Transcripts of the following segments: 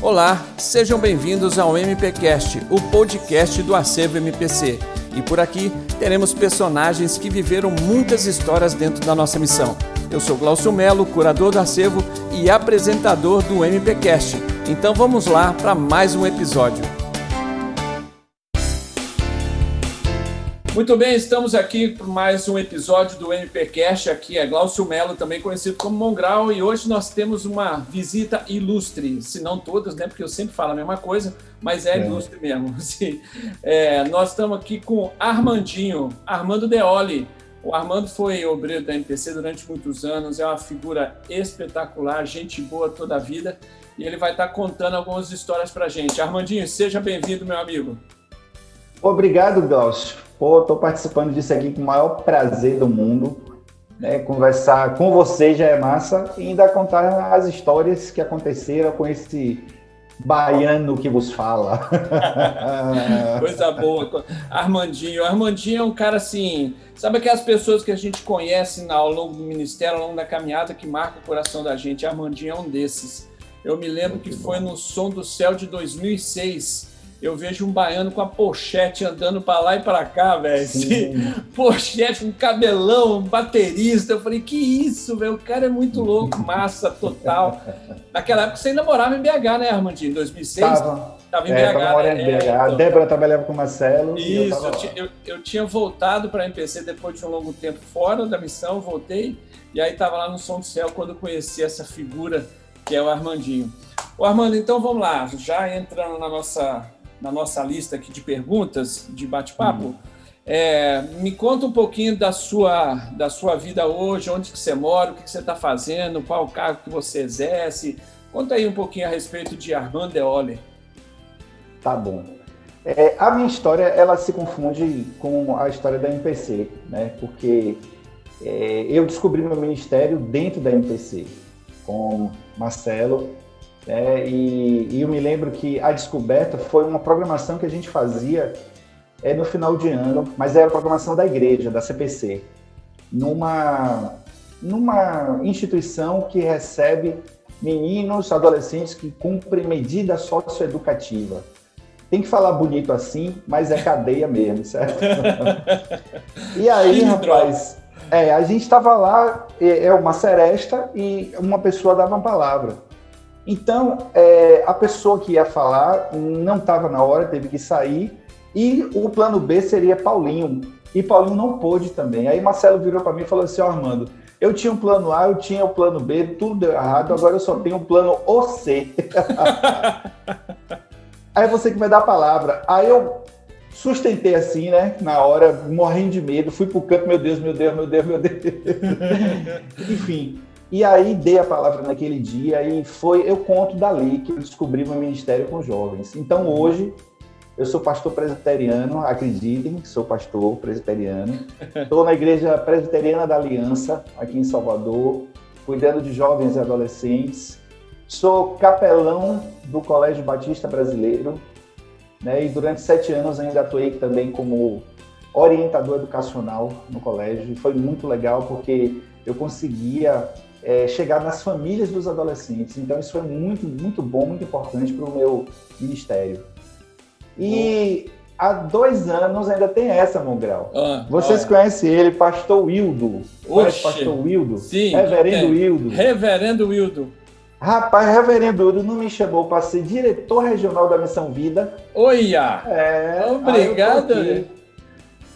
Olá, sejam bem-vindos ao MPcast, o podcast do Acervo MPC. E por aqui teremos personagens que viveram muitas histórias dentro da nossa missão. Eu sou Glaucio Melo, curador do acervo e apresentador do MPcast. Então vamos lá para mais um episódio. Muito bem, estamos aqui para mais um episódio do MPcast. Aqui é Glaucio Melo, também conhecido como Mongrau, e hoje nós temos uma visita ilustre, se não todas, né? Porque eu sempre falo a mesma coisa, mas é, é. ilustre mesmo. Sim. É, nós estamos aqui com Armandinho, Armando Deoli. O Armando foi obreiro da MPC durante muitos anos, é uma figura espetacular, gente boa toda a vida, e ele vai estar contando algumas histórias para a gente. Armandinho, seja bem-vindo, meu amigo. Obrigado, Glaucio. Pô, estou participando disso aqui com o maior prazer do mundo. Né? Conversar com você já é massa e ainda contar as histórias que aconteceram com esse baiano que vos fala. Coisa boa. Armandinho. Armandinho é um cara assim. Sabe aquelas pessoas que a gente conhece ao longo do ministério, ao longo da caminhada, que marca o coração da gente? Armandinho é um desses. Eu me lembro que foi no Som do Céu de 2006 eu vejo um baiano com a pochete andando para lá e para cá, velho. Pochete, um cabelão, um baterista. Eu falei, que isso, velho? O cara é muito louco, massa total. Naquela época você ainda morava em BH, né, Armandinho? Em 2006? Tava. Tava em é, BH. Tava né? em BH. É, então... A Débora trabalhava com o Marcelo. Isso, eu, eu, eu, eu, tinha voltado para a MPC depois de um longo tempo fora da missão, voltei. E aí tava lá no Som do Céu quando eu conheci essa figura que é o Armandinho. O Armando, então vamos lá, já entrando na nossa na nossa lista aqui de perguntas, de bate-papo. Uhum. É, me conta um pouquinho da sua, da sua vida hoje, onde que você mora, o que, que você está fazendo, qual o cargo que você exerce. Conta aí um pouquinho a respeito de Armand Deole. Tá bom. É, a minha história, ela se confunde com a história da MPC, né? Porque é, eu descobri meu ministério dentro da MPC, com Marcelo, é, e, e, eu me lembro que a descoberta foi uma programação que a gente fazia é, no final de ano, mas era a programação da igreja, da CPC, numa, numa instituição que recebe meninos, adolescentes que cumprem medida socioeducativa. Tem que falar bonito assim, mas é cadeia mesmo, certo? e aí, rapaz, é, a gente estava lá, é, é uma seresta e uma pessoa dava uma palavra. Então, é, a pessoa que ia falar não estava na hora, teve que sair, e o plano B seria Paulinho. E Paulinho não pôde também. Aí Marcelo virou para mim e falou assim: Ó, oh, Armando, eu tinha um plano A, eu tinha o plano B, tudo deu errado, agora eu só tenho o plano OC. Aí você que vai dar a palavra. Aí eu sustentei assim, né? Na hora, morrendo de medo, fui pro canto, meu Deus, meu Deus, meu Deus, meu Deus. Enfim, e aí dei a palavra naquele dia e foi, eu conto dali que eu descobri meu ministério com jovens. Então hoje eu sou pastor presbiteriano, acreditem, sou pastor presbiteriano. Estou na igreja presbiteriana da Aliança, aqui em Salvador, cuidando de jovens e adolescentes. Sou capelão do Colégio Batista Brasileiro, né? E durante sete anos ainda atuei também como orientador educacional no colégio. E foi muito legal porque eu conseguia é, chegar nas famílias dos adolescentes. Então, isso foi muito, muito bom, muito importante para o meu ministério. E há dois anos ainda tem essa, Mongrel. Ah, Vocês ah, conhecem ele, Pastor Wildo. Conhece Pastor Wildo? Sim. Reverendo é. Wildo. Reverendo Wildo. Rapaz, Reverendo Wildo não me chamou para ser diretor regional da Missão Vida. Olha! É, Obrigado.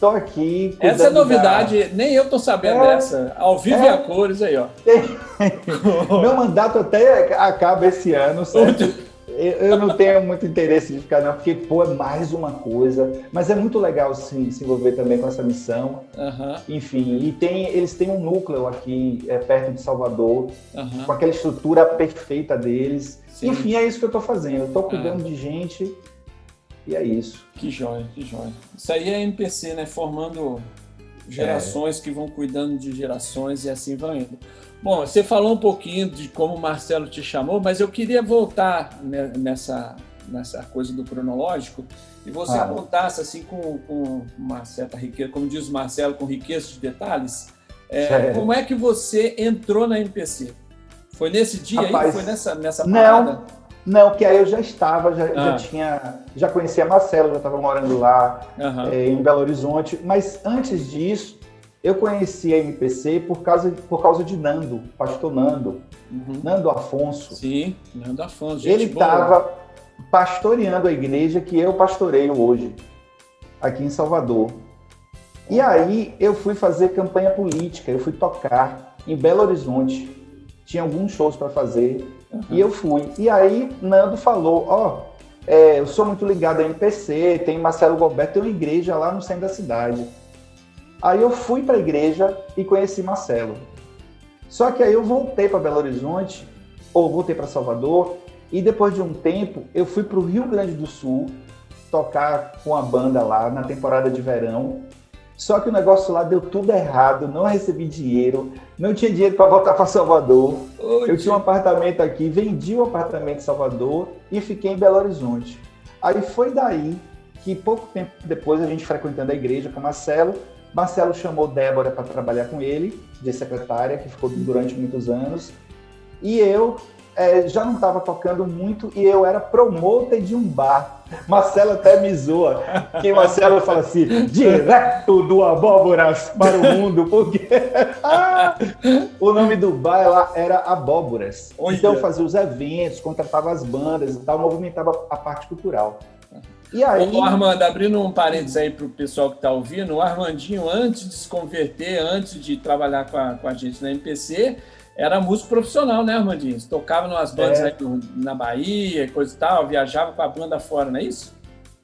Estou aqui. Essa é novidade, da... nem eu estou sabendo é, dessa. Ao vivo é, e a cores aí, ó. Meu mandato até acaba esse ano, certo? eu não tenho muito interesse de ficar, não, porque, pô, é mais uma coisa. Mas é muito legal se, se envolver também com essa missão. Uhum. Enfim, e tem, eles têm um núcleo aqui é, perto de Salvador, uhum. com aquela estrutura perfeita deles. Sim. Enfim, é isso que eu estou fazendo. Eu estou cuidando ah. de gente e é isso. Que joia, que joia. Isso aí é MPC, né? Formando gerações é. que vão cuidando de gerações e assim vão indo. Bom, você falou um pouquinho de como o Marcelo te chamou, mas eu queria voltar nessa, nessa coisa do cronológico e você ah. contasse assim com, com uma certa riqueza, como diz o Marcelo, com riqueza de detalhes, é, como é que você entrou na MPC? Foi nesse dia Rapaz, aí? Foi nessa, nessa parada? Não, Não, que aí eu já estava, já, ah. já tinha, já conhecia Marcelo, já estava morando lá uhum. é, em Belo Horizonte. Mas antes disso, eu conheci a MPC por causa, por causa de Nando, pastor Nando, uhum. Nando Afonso. Sim, Nando Afonso. Ele estava pastoreando a igreja que eu pastoreio hoje, aqui em Salvador. E aí eu fui fazer campanha política, eu fui tocar em Belo Horizonte. Tinha alguns shows para fazer uhum. e eu fui. E aí Nando falou: Ó, oh, é, eu sou muito ligado à MPC, tem Marcelo Goberto, tem uma igreja lá no centro da cidade. Aí eu fui para a igreja e conheci Marcelo. Só que aí eu voltei para Belo Horizonte, ou voltei para Salvador, e depois de um tempo eu fui para o Rio Grande do Sul tocar com a banda lá na temporada de verão. Só que o negócio lá deu tudo errado, não recebi dinheiro, não tinha dinheiro para voltar para Salvador. eu tinha um apartamento aqui, vendi o um apartamento em Salvador e fiquei em Belo Horizonte. Aí foi daí que pouco tempo depois a gente frequentando a igreja com Marcelo, Marcelo chamou Débora para trabalhar com ele, de secretária, que ficou durante muitos anos. E eu é, já não estava tocando muito e eu era promotor de um bar. Marcelo até me zoa, que Marcelo fala assim, direto do Abóboras para o mundo, porque o nome do bar lá era Abóboras. Olha. Então eu fazia os eventos, contratava as bandas e tal, movimentava a parte cultural. E aí... O Armando, abrindo um parênteses aí para o pessoal que está ouvindo, o Armandinho, antes de se converter, antes de trabalhar com a, com a gente na MPC, era músico profissional, né, Armandinho? Você tocava nas bandas é. na Bahia, coisa e tal, viajava com a banda fora, não é isso?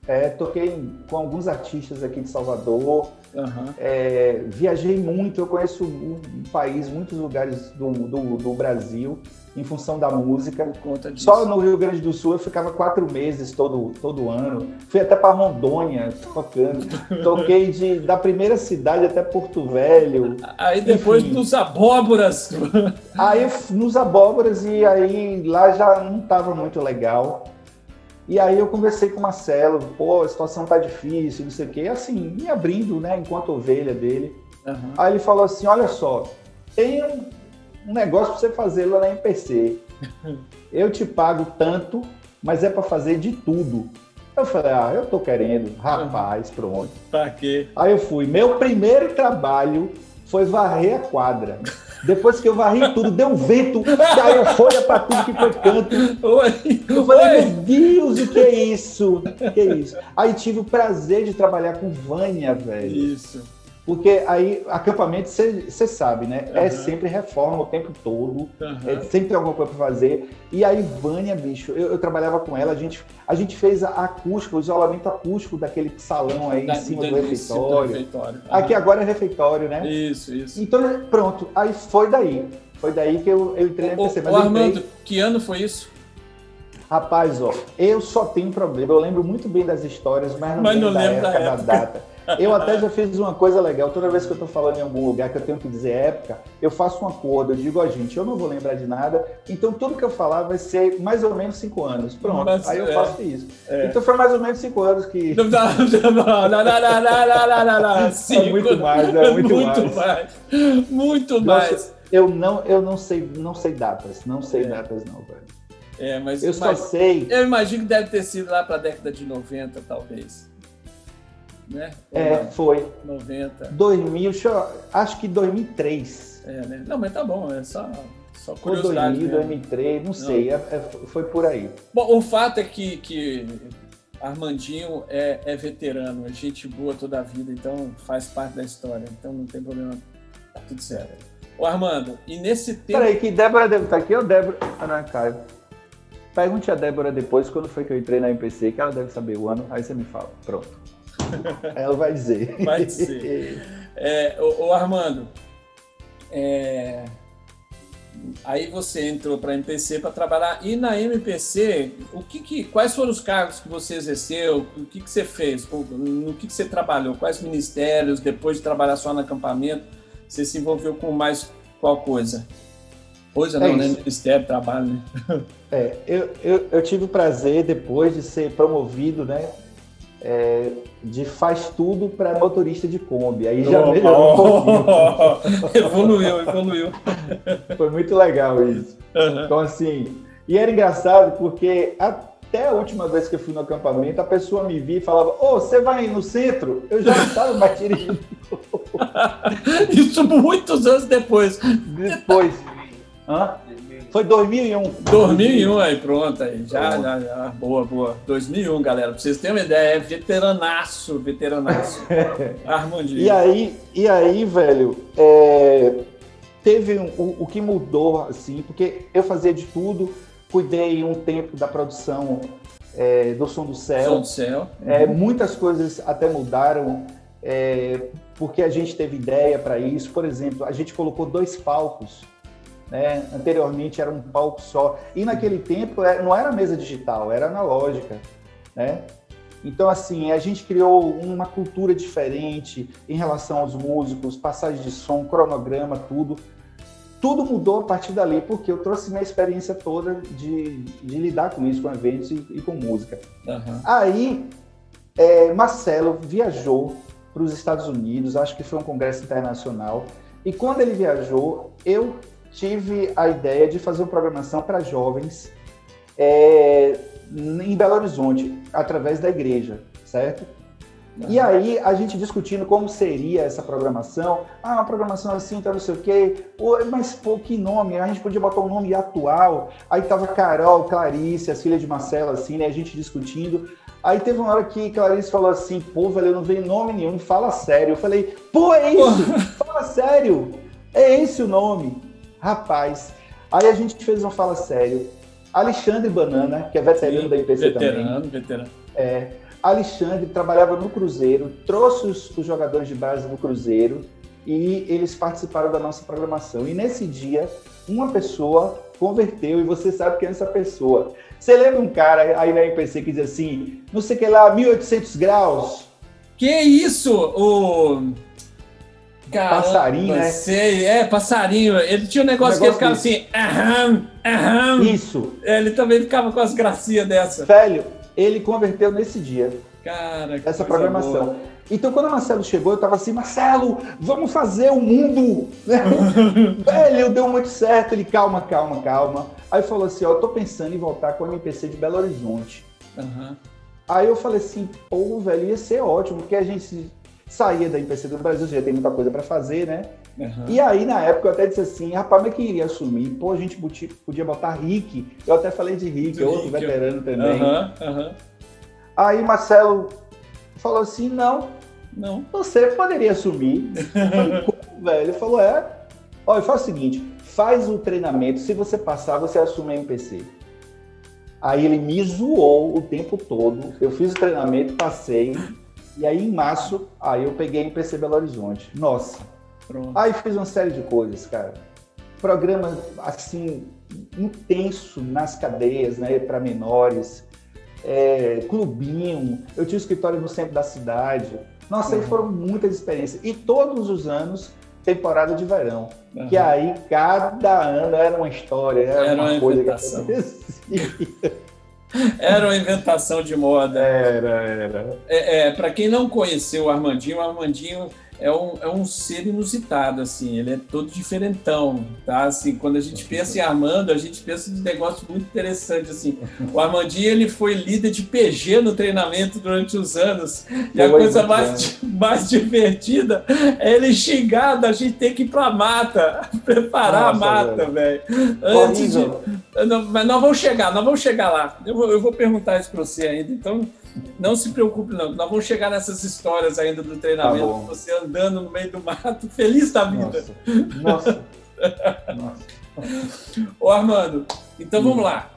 É, toquei com alguns artistas aqui de Salvador, uhum. é, viajei muito, eu conheço o país, muitos lugares do, do, do Brasil em função da música. Só no Rio Grande do Sul eu ficava quatro meses todo, todo ano. Fui até para Rondônia tocando. Toquei de, da primeira cidade até Porto Velho. Aí depois Enfim. nos abóboras. Aí nos abóboras e aí lá já não estava muito legal. E aí eu conversei com o Marcelo, pô, a situação tá difícil, não sei o quê, assim, me abrindo, né, enquanto ovelha dele. Uhum. Aí ele falou assim, olha só, tem um negócio para você fazer lá na MPC. Eu te pago tanto, mas é para fazer de tudo. Eu falei, ah, eu tô querendo, rapaz, pronto. Pra quê? Aí eu fui. Meu primeiro trabalho foi varrer a quadra. Depois que eu varri tudo, deu um vento, caiu folha para tudo que foi canto. Oi. Eu falei, Oi. meu Deus, o que é isso? O que é isso? Aí tive o prazer de trabalhar com Vânia, velho. Isso. Porque aí, acampamento, você sabe, né? Uhum. É sempre reforma o tempo todo, uhum. é, sempre tem alguma coisa para fazer. E aí, Vânia, bicho, eu, eu, trabalhava com ela, a gente, a gente fez a acústica, o isolamento acústico daquele salão aí da, em cima do refeitório. refeitório. Uhum. Aqui agora é refeitório, né? Isso, isso. Então, pronto, aí foi daí. Foi daí que eu, eu entrei na PC. Mas Armando, entrei... que ano foi isso? Rapaz, ó, eu só tenho problema. Eu lembro muito bem das histórias, mas não, mas lembro, não lembro da época, da, época. da data. Eu até já fiz uma coisa legal. Toda vez que eu estou falando em algum lugar que eu tenho que dizer época, eu faço um acordo. Eu digo, ó, gente, eu não vou lembrar de nada. Então tudo que eu falar vai ser mais ou menos cinco anos. Pronto. Mas, aí eu é, faço isso. É. Então foi mais ou menos cinco anos que. Não, não, não, não, não, não, não, não, não, Cinco. É muito mais, é muito, muito mais. mais. Muito Nossa, mais. Eu não, eu não sei, não sei datas. Não sei é. datas, não, velho. É, mas eu só sei. Eu imagino que deve ter sido lá para a década de 90, talvez né? É, foi. 90. 2000, acho que 2003. É, né? Não, mas tá bom, é só, só curiosidade. 2000, 2003, não, não. sei, é, é, foi por aí. Bom, o fato é que, que Armandinho é, é veterano, é gente boa toda a vida, então faz parte da história, então não tem problema, tá tudo certo. Ô Armando, e nesse tempo... Peraí, que Débora deve estar aqui ou Débora... Ah, não, é Caio. Pergunte a Débora depois, quando foi que eu entrei na MPC, que ela deve saber o ano, aí você me fala. Pronto. Ela vai dizer. Vai dizer. É, o, Armando, é, aí você entrou para a MPC para trabalhar. E na MPC, o que, que, quais foram os cargos que você exerceu? O que, que você fez? No que, que você trabalhou? Quais ministérios? Depois de trabalhar só no acampamento, você se envolveu com mais qual coisa? Coisa é não, né? Ministério, trabalho, né? É, eu, eu, eu tive o prazer, depois de ser promovido, né? É, de faz tudo para motorista de Kombi. Aí já oh, melhorou um pouquinho. evoluiu, evoluiu. Foi muito legal isso. Uhum. Então, assim, E era engraçado porque até a última vez que eu fui no acampamento, a pessoa me via e falava: Ô, oh, você vai no centro? Eu já estava mais dirigindo. Isso muitos anos depois. Depois. Hã? Foi 2001. 2001 aí, pronto. Aí. Já, já, já. Boa, boa. 2001, galera. Pra vocês terem uma ideia, é veteranaço, veteranaço. Armandinho. E aí, e aí velho, é, teve um, o, o que mudou, assim, porque eu fazia de tudo, cuidei um tempo da produção é, do Som do Céu. Som do Céu. É, muitas coisas até mudaram, é, porque a gente teve ideia para isso. Por exemplo, a gente colocou dois palcos né? Anteriormente era um palco só. E naquele tempo é, não era mesa digital, era analógica. Né? Então, assim, a gente criou uma cultura diferente em relação aos músicos, passagem de som, cronograma, tudo. Tudo mudou a partir dali, porque eu trouxe minha experiência toda de, de lidar com isso, com eventos e, e com música. Uhum. Aí, é, Marcelo viajou para os Estados Unidos, acho que foi um congresso internacional, e quando ele viajou, eu tive a ideia de fazer uma programação para jovens é, em Belo Horizonte, através da igreja, certo? E aí, a gente discutindo como seria essa programação. Ah, uma programação assim, tá não sei o quê. Mas, pô, que nome? A gente podia botar um nome atual. Aí tava Carol, Clarice, as filhas de Marcela, assim, né? A gente discutindo. Aí teve uma hora que Clarice falou assim, pô, velho, eu não vejo nome nenhum, fala sério. Eu falei, pô, é isso, fala sério. É esse o nome. Rapaz, aí a gente fez uma fala sério. Alexandre Banana, que é veterano Sim, da IPC veterano, também. Veterano, É, Alexandre trabalhava no Cruzeiro, trouxe os, os, jogadores de base do Cruzeiro e eles participaram da nossa programação. E nesse dia, uma pessoa converteu e você sabe quem é essa pessoa. Você lembra um cara aí na IPC que diz assim, não sei o que lá, 1800 graus? Que isso? O... Caramba, passarinho, né? Sei, é, passarinho. Ele tinha um negócio, um negócio que ele ficava assim, aham, aham. Isso. Ele também ficava com as gracinhas dessa. Velho, ele converteu nesse dia. Cara, essa programação. Boa. Então, quando o Marcelo chegou, eu tava assim, Marcelo, vamos fazer o mundo. Velho, deu muito certo. Ele, calma, calma, calma. Aí falou assim, ó, eu tô pensando em voltar com o MPC de Belo Horizonte. Uhum. Aí eu falei assim, pô, velho, ia ser ótimo, porque a gente saía da IPC do Brasil, já tem muita coisa para fazer, né? Uhum. E aí, na época, eu até disse assim, rapaz, mas quem iria assumir? Pô, a gente podia botar Rick. Eu até falei de Rick, outro Rick, veterano também. Uhum, uhum. Aí Marcelo falou assim, não, não. Você poderia assumir. velho, ele falou, é. Olha, faz o seguinte, faz o treinamento, se você passar, você assume a MPC. Aí ele me zoou o tempo todo. Eu fiz o treinamento, passei. E aí, em março, aí eu peguei em PC Belo Horizonte. Nossa. Pronto. Aí fiz uma série de coisas, cara. Programa, assim, intenso nas cadeias, né, para menores. É, clubinho. Eu tinha um escritório no centro da cidade. Nossa, uhum. aí foram muitas experiências. E todos os anos, temporada de verão. Uhum. Que aí, cada ano era uma história, era, era uma, uma coisa que acontecia. Era uma inventação de moda. Era, era. É, é para quem não conheceu o Armandinho, o Armandinho é um, é um ser inusitado, assim, ele é todo diferentão, tá? Assim, quando a gente pensa em Armando, a gente pensa em um negócio muito interessante, assim. O Armandinho, ele foi líder de PG no treinamento durante os anos, e a coisa mais, mais divertida é ele xingar da gente ter que ir pra mata, preparar Nossa, a mata, velho. Antes de... Não, mas nós vamos chegar, nós vamos chegar lá. Eu vou, eu vou perguntar isso para você ainda, então não se preocupe, não. Nós vamos chegar nessas histórias ainda do treinamento, tá você andando no meio do mato, feliz da vida. Nossa. Nossa. Ô, Armando, então vamos lá.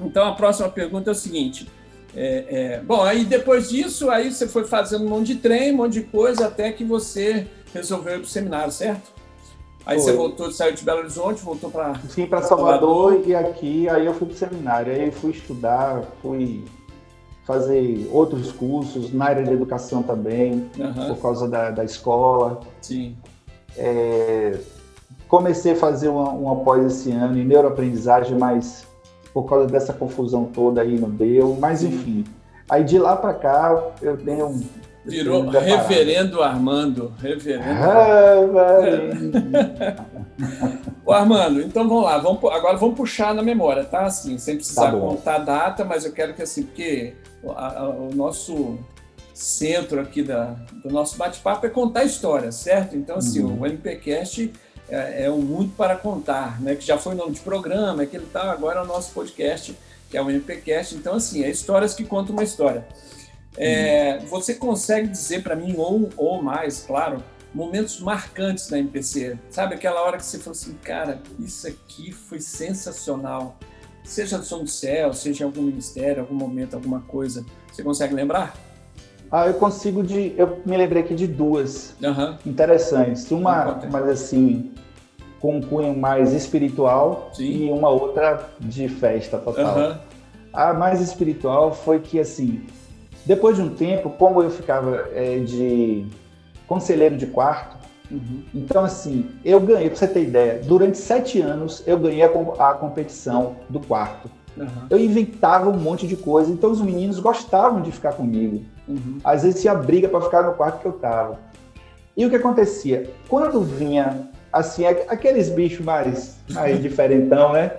Então a próxima pergunta é o seguinte. É, é, bom, aí depois disso, aí você foi fazendo um monte de trem, um monte de coisa, até que você resolveu ir para o seminário, certo? Aí foi. você voltou, saiu de Belo Horizonte, voltou para. Sim, para Salvador, Salvador, e aqui, aí eu fui para o seminário. Aí fui estudar, fui fazer outros cursos na área de educação também, uhum. por causa da, da escola. Sim. É, comecei a fazer uma, uma pós esse ano em neuroaprendizagem, mas por causa dessa confusão toda aí não deu. Mas enfim, aí de lá para cá eu tenho um Virou Reverendo Armando. Reverendo. Ah, Ô, Armando, então vamos lá, vamos, agora vamos puxar na memória, tá? Assim, sem precisar tá contar a data, mas eu quero que assim, porque a, a, o nosso centro aqui da, do nosso bate-papo é contar histórias, certo? Então, assim, uhum. o MPCast é, é um muito para contar, né? Que já foi o nome de programa, é que ele tá agora é o nosso podcast, que é o MPCast. Então, assim, é histórias que contam uma história. É, uhum. Você consegue dizer para mim, ou, ou mais, claro, momentos marcantes da MPC? Sabe aquela hora que você falou assim, cara, isso aqui foi sensacional. Seja do Som do Céu, seja em algum ministério, algum momento, alguma coisa. Você consegue lembrar? Ah, eu consigo de. Eu me lembrei aqui de duas uhum. interessantes. Uma, mas assim, com um cunho mais espiritual Sim. e uma outra de festa total. Uhum. A mais espiritual foi que, assim, depois de um tempo, como eu ficava é, de conselheiro de quarto, uhum. então, assim, eu ganhei, para você ter ideia, durante sete anos eu ganhei a, a competição do quarto. Uhum. Eu inventava um monte de coisa, então os meninos gostavam de ficar comigo. Uhum. Às vezes tinha briga para ficar no quarto que eu tava. E o que acontecia? Quando vinha, assim, aqueles bichos mais, mais diferentão, né?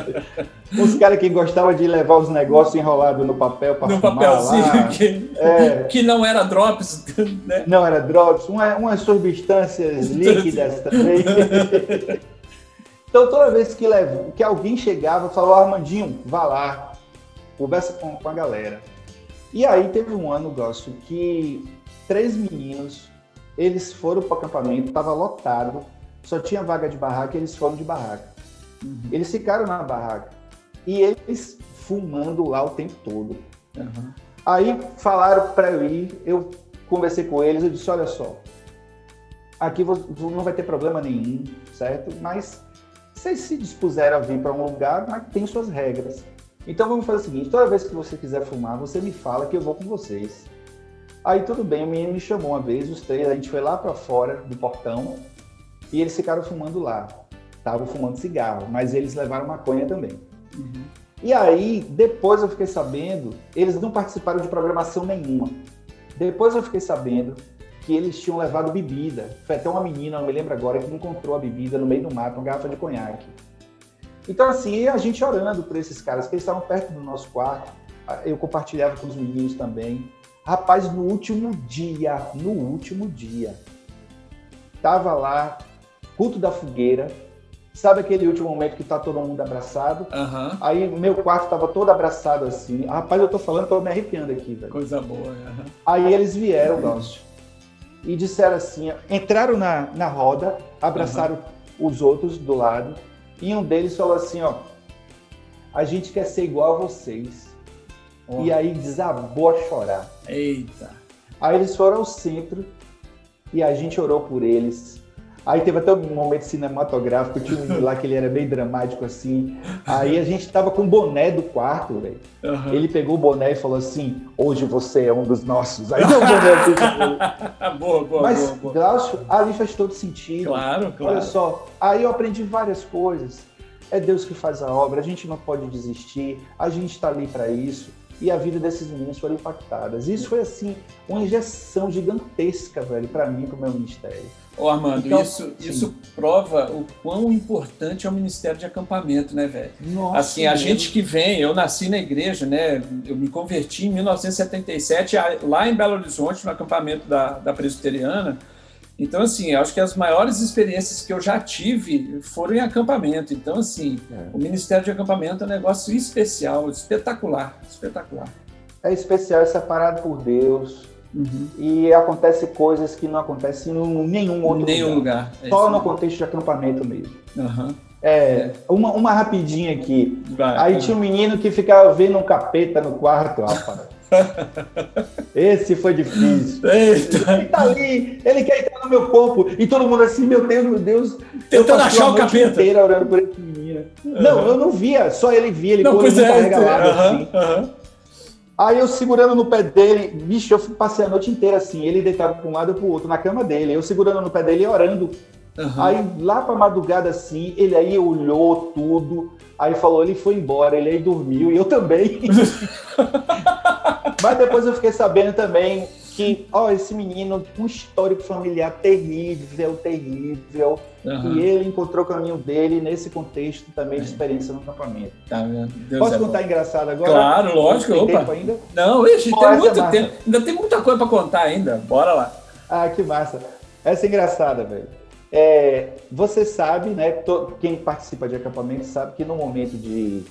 os caras que gostavam de levar os negócios enrolados no papel para No papelzinho. Que, é. que não era drops, né? Não era drops, uma, umas substâncias líquidas também. Então, toda vez que, levo, que alguém chegava, falava, Armandinho, vá lá, conversa com, com a galera. E aí teve um ano, Gócio, que três meninos, eles foram para o acampamento, estava lotado, só tinha vaga de barraca e eles foram de barraca. Uhum. Eles ficaram na barraca. E eles fumando lá o tempo todo. Uhum. Aí falaram para eu ir, eu conversei com eles, eu disse, olha só, aqui não vai ter problema nenhum, certo? Mas vocês se dispuseram a vir para um lugar, mas tem suas regras. Então vamos fazer o seguinte: toda vez que você quiser fumar, você me fala que eu vou com vocês. Aí tudo bem, o menino me chamou uma vez, os três, a gente foi lá para fora do portão e eles ficaram fumando lá. Estavam fumando cigarro, mas eles levaram maconha também. Uhum. E aí, depois eu fiquei sabendo, eles não participaram de programação nenhuma. Depois eu fiquei sabendo que eles tinham levado bebida. Foi até uma menina, não me lembro agora, que encontrou a bebida no meio do mato, uma garrafa de conhaque. Então, assim, a gente orando por esses caras, que eles estavam perto do nosso quarto, eu compartilhava com os meninos também. Rapaz, no último dia, no último dia, tava lá, culto da fogueira, Sabe aquele último momento que tá todo mundo abraçado? Uhum. Aí meu quarto tava todo abraçado assim. Rapaz, eu tô falando, tô me arrepiando aqui, velho. Coisa boa, uhum. Aí eles vieram, nosso e disseram assim: entraram na, na roda, abraçaram uhum. os outros do lado, e um deles falou assim: ó, a gente quer ser igual a vocês. Oh. E aí desabou a chorar. Eita! Aí eles foram ao centro e a gente orou por eles. Aí teve até um momento cinematográfico, tinha um lá que ele era bem dramático assim. Aí a gente tava com o boné do quarto, velho. Uhum. Ele pegou o boné e falou assim: hoje você é um dos nossos. Aí deu o boné assim. boa, boa, Mas, boa, boa. Glaucio, ali faz todo sentido. Claro, claro. Olha só, aí eu aprendi várias coisas. É Deus que faz a obra, a gente não pode desistir, a gente está ali para isso e a vida desses meninos foram impactadas. Isso foi assim uma injeção gigantesca, velho, para mim, para o meu ministério. Ô Armando, então, isso, isso prova o quão importante é o Ministério de Acampamento, né, velho? Nossa, assim, a gente que vem, eu nasci na igreja, né? Eu me converti em 1977 lá em Belo Horizonte, no acampamento da, da Presbiteriana. Então, assim, acho que as maiores experiências que eu já tive foram em acampamento. Então, assim, é. o Ministério de Acampamento é um negócio especial, espetacular, espetacular. É especial, é separado por Deus, Uhum. E acontece coisas que não acontecem em nenhum outro nenhum lugar. lugar. É Só no contexto de acampamento mesmo. Uhum. É, uma, uma rapidinha aqui. Vai, Aí vai. tinha um menino que ficava vendo um capeta no quarto, rapaz. Esse foi difícil. Eita. Ele tá ali, ele quer entrar no meu corpo. E todo mundo assim, meu Deus, meu Deus. Tentando achar o capeta. inteira orando por esse menino. Uhum. Não, eu não via, só ele via, ele não, pois é, carregalado assim. Aí eu segurando no pé dele, bicho, eu passei a noite inteira assim, ele deitado para um lado e para o outro, na cama dele, eu segurando no pé dele e orando. Uhum. Aí lá para madrugada assim, ele aí olhou tudo, aí falou, ele foi embora, ele aí dormiu e eu também. Mas depois eu fiquei sabendo também que, ó, esse menino, um histórico familiar terrível, terrível, uhum. e ele encontrou o caminho dele nesse contexto também de é. experiência no acampamento. Tá Posso é contar bom. engraçado agora? Claro, lógico. Tem opa. ainda? Não, ixi, tem muito é tempo. Ainda tem muita coisa para contar ainda. Bora lá. Ah, que massa. Essa é engraçada, velho. É, você sabe, né? Quem participa de acampamento sabe que no momento de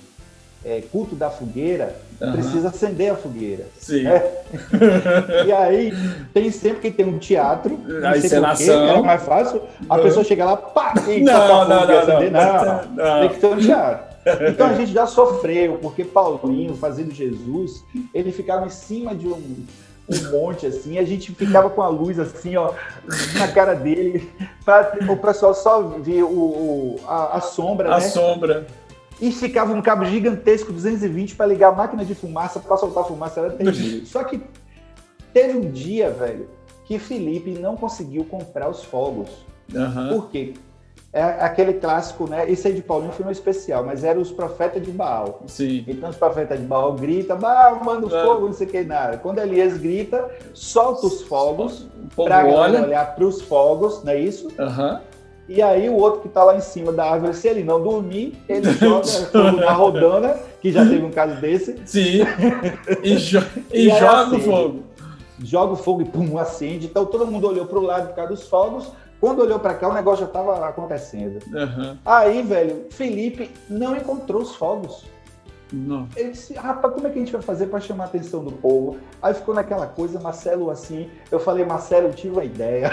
é, culto da fogueira, uhum. precisa acender a fogueira. Sim. Né? e aí, tem sempre que tem um teatro, a encenação. é mais fácil, a uhum. pessoa chega lá, pá, e não, não, não, acender. Não, não, não, tem que ter um teatro. Então a gente já sofreu, porque Paulinho, fazendo Jesus, ele ficava em cima de um, um monte assim, a gente ficava com a luz assim, ó, na cara dele, para o pessoal só ver o, o a, a, sombra, a né? sombra e ficava um cabo gigantesco 220 para ligar a máquina de fumaça para soltar fumaça era terrível. Só que teve um dia, velho, que Felipe não conseguiu comprar os fogos. Uhum. Por quê? É aquele clássico, né? Esse aí de Paulinho foi um especial, mas era os profetas de Baal. Sim. Então os profetas de Baal gritam, Baal, manda os é. fogos, não sei o que nada. Quando Elias grita, solta os fogos, para olhar para os fogos, não é isso? Uhum. E aí o outro que está lá em cima da árvore, se ele não dormir, ele joga fogo na rodana, que já teve um caso desse. Sim. E, jo e, e joga o fogo. Joga o fogo e pum, acende. Então todo mundo olhou para o lado por causa dos fogos. Quando olhou para cá, o negócio já estava acontecendo. Uhum. Aí, velho, Felipe não encontrou os fogos. Não. Ele disse, rapaz, como é que a gente vai fazer para chamar a atenção do povo? Aí ficou naquela coisa, Marcelo assim. Eu falei, Marcelo, eu tive uma ideia.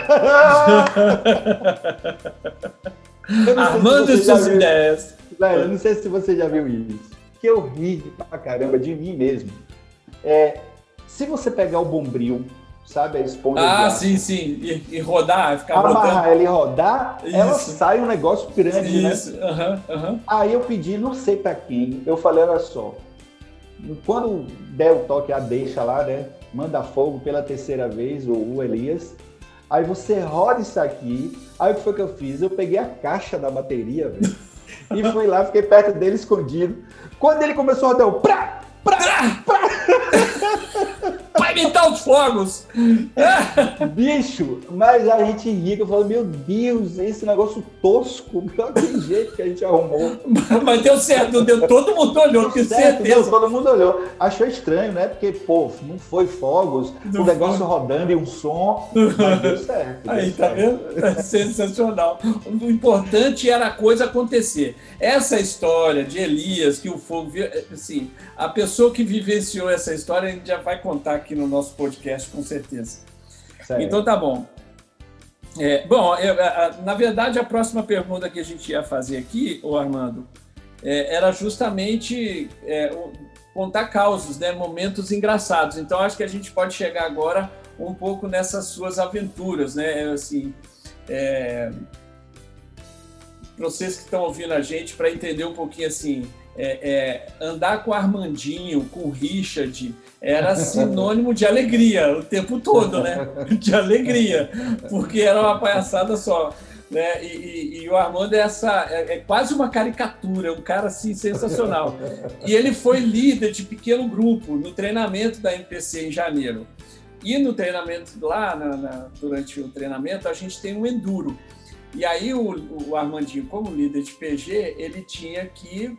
Armando se suas ideias. Velho, eu não sei se você já viu isso. Que eu ri pra caramba de mim mesmo. É, se você pegar o bombril sabe? A esponja. Ah, sim, sim. E, e rodar, ficar Amarrar ela e rodar, Isso. ela sai um negócio grande, né? Isso. né? Uhum, uhum. Aí eu pedi, não sei para quem, eu falei, olha só, quando der o toque, a deixa lá, né? Manda fogo pela terceira vez, o, o Elias. Aí você roda isso aqui. Aí o que foi que eu fiz? Eu peguei a caixa da bateria, velho. e fui lá, fiquei perto dele escondido. Quando ele começou a rodar, eu prá, prá, prá. Vai imitar os fogos! Bicho, mas a gente ria, eu falo, meu Deus, esse negócio tosco, que jeito que a gente arrumou. Mas deu certo, deu, todo mundo olhou, tenho certo, certeza. Deu, todo mundo olhou. Achou estranho, né? Porque, pô, não foi fogos, não o negócio foi. rodando e um som, mas deu certo. Aí, deu tá certo. vendo? É sensacional. O importante era a coisa acontecer. Essa história de Elias, que o fogo, assim, a pessoa que vivenciou essa história, gente já vai contar aqui no nosso podcast, com certeza. Sério? Então tá bom. É, bom, eu, a, na verdade, a próxima pergunta que a gente ia fazer aqui, o Armando, é, era justamente é, contar causos, né, momentos engraçados. Então, acho que a gente pode chegar agora um pouco nessas suas aventuras, né? Assim, é, vocês que estão ouvindo a gente, para entender um pouquinho assim, é, é, andar com Armandinho, com Richard, era sinônimo de alegria o tempo todo, né? De alegria, porque era uma palhaçada só. Né? E, e, e o Armando é, essa, é, é, quase uma caricatura, um cara assim sensacional. E ele foi líder de pequeno grupo no treinamento da MPC em janeiro. E no treinamento lá, na, na, durante o treinamento, a gente tem um enduro. E aí o, o Armandinho, como líder de PG, ele tinha que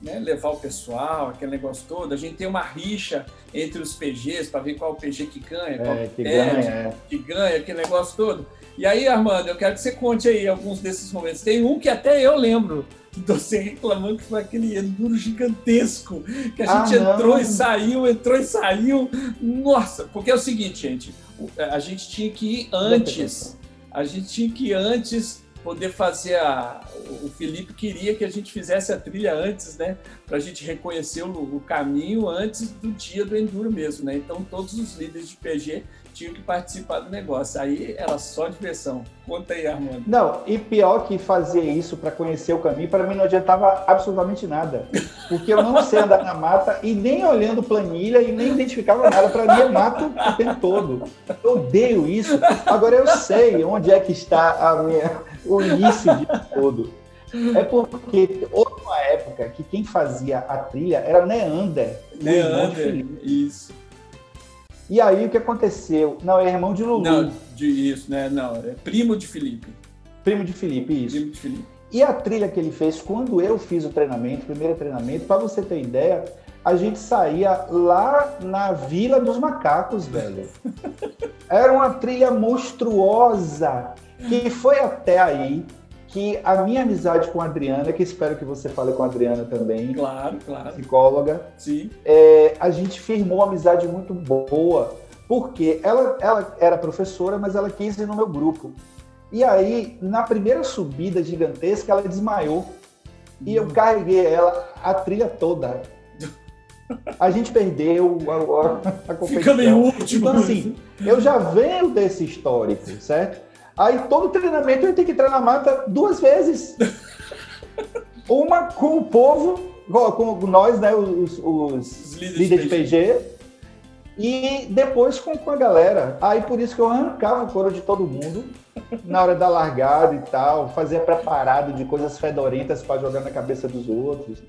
né, levar o pessoal, aquele negócio todo. A gente tem uma rixa entre os PGs para ver qual o PG que ganha, qual é, que, ganha, é. que ganha, aquele negócio todo. E aí, Armando, eu quero que você conte aí alguns desses momentos. Tem um que até eu lembro você reclamando que foi aquele enduro gigantesco, que a gente ah, entrou não. e saiu, entrou e saiu. Nossa, porque é o seguinte, gente, a gente tinha que ir antes. A gente tinha que ir antes poder fazer a. O Felipe queria que a gente fizesse a trilha antes, né? Para a gente reconhecer o, o, caminho antes do dia do Enduro mesmo, né? Então todos os líderes de PG tinham que participar do negócio. Aí era só diversão. Conta aí, Armando. Não, e pior que fazer isso para conhecer o caminho, para mim não adiantava absolutamente nada. Porque eu não sei andar na mata e nem olhando planilha e nem identificava nada. Para mim é mato o tempo todo. Eu odeio isso. Agora eu sei onde é que está a minha, o início de tudo. É porque houve uma época que quem fazia a trilha era Neander. Neander, isso. E aí o que aconteceu? Não, é irmão de Lulu. Não, de isso, né? Não, é primo de Felipe. Primo de Felipe, isso. Primo de Felipe. E a trilha que ele fez quando eu fiz o treinamento, o primeiro treinamento, para você ter ideia, a gente saía lá na Vila dos Macacos, velho. Era uma trilha monstruosa que foi até aí que a minha amizade com a Adriana, que espero que você fale com a Adriana também, claro, claro, psicóloga, sim, é, a gente firmou uma amizade muito boa, porque ela, ela era professora, mas ela quis ir no meu grupo. E aí, na primeira subida gigantesca, ela desmaiou. E eu carreguei ela a trilha toda. A gente perdeu a, a, a competição. Fica em último. Então, assim, eu já venho desse histórico, certo? Aí todo treinamento eu tenho que treinar mata duas vezes. Uma com o povo, com nós, né, os, os, os líderes de PG, e depois com, com a galera. Aí por isso que eu arrancava o couro de todo mundo na hora da largada e tal, fazia preparado de coisas fedorentas para jogar na cabeça dos outros.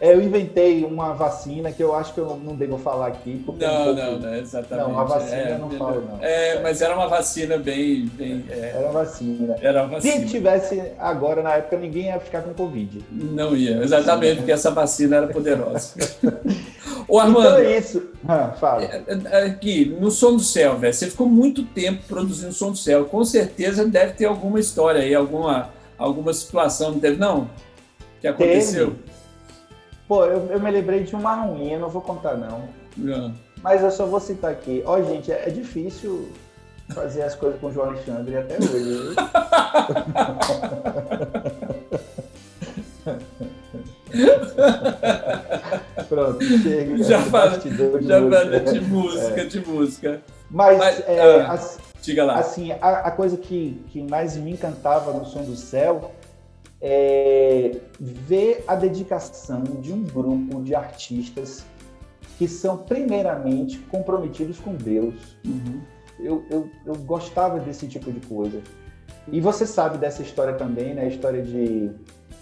É, eu inventei uma vacina que eu acho que eu não devo falar aqui. Não, é um não, não, exatamente. Não, a vacina é, eu não falo, não. É, mas era uma vacina bem. bem é, era vacina. Era vacina. Se tivesse agora, na época, ninguém ia ficar com Covid. Não ia, exatamente, porque essa vacina era poderosa. Ô, Armando. Então é isso. Ah, fala. É, aqui, no Som do Céu, velho, você ficou muito tempo produzindo Som do Céu. Com certeza deve ter alguma história aí, alguma, alguma situação, não deve, não? Que aconteceu? Teve. Pô, eu, eu, me lembrei de uma ruim, eu não vou contar não. não. Mas eu só vou citar aqui. Ó, gente, é, é difícil fazer as coisas com o João Alexandre até hoje. Pronto, chega. Já falei de, já música. de música, é. de música. Mas, Mas é, ah, diga lá. assim, a, a, coisa que, que mais me encantava no Som do Céu é, ver a dedicação de um grupo de artistas que são primeiramente comprometidos com Deus. Uhum. Eu, eu, eu, gostava desse tipo de coisa. E você sabe dessa história também, né? A história de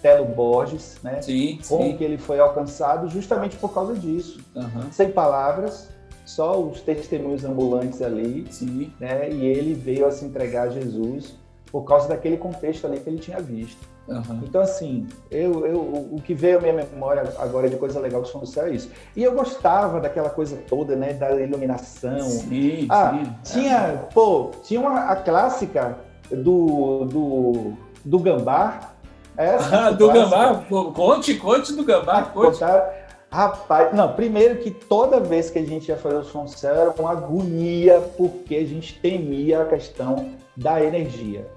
Telo Borges, né? Sim, Como sim. que ele foi alcançado justamente por causa disso. Uhum. Sem palavras, só os testemunhos ambulantes ali. Sim. Né? E ele veio a se entregar a Jesus por causa daquele contexto ali que ele tinha visto. Uhum. Então, assim, eu, eu, o que veio à minha memória agora de coisa legal que do Céu é isso. E eu gostava daquela coisa toda, né, da iluminação. Sim, ah, sim. Tinha, é. pô, tinha uma, a clássica do, do, do Gambá. Essa, ah, do Gambá? Conte, conte do Gambá, ah, conte. Contaram, Rapaz, não, primeiro que toda vez que a gente ia fazer o som era uma agonia, porque a gente temia a questão da energia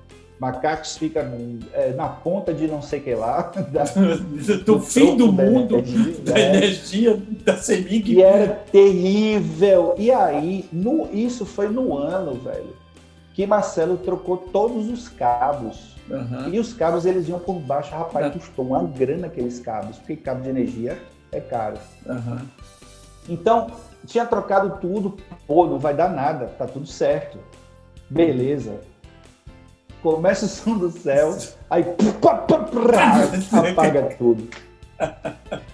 macacos ficam é, na ponta de não sei que lá. Da, do, fim do mundo, energia, da né? energia da Semig. E era terrível. E aí, no, isso foi no ano, velho, que Marcelo trocou todos os cabos. Uhum. E os cabos eles iam por baixo, rapaz, custou uma grana aqueles cabos, porque cabo de energia é caro. Uhum. Então, tinha trocado tudo, pô, não vai dar nada, tá tudo certo. Beleza começa o som do céu, aí apaga tudo.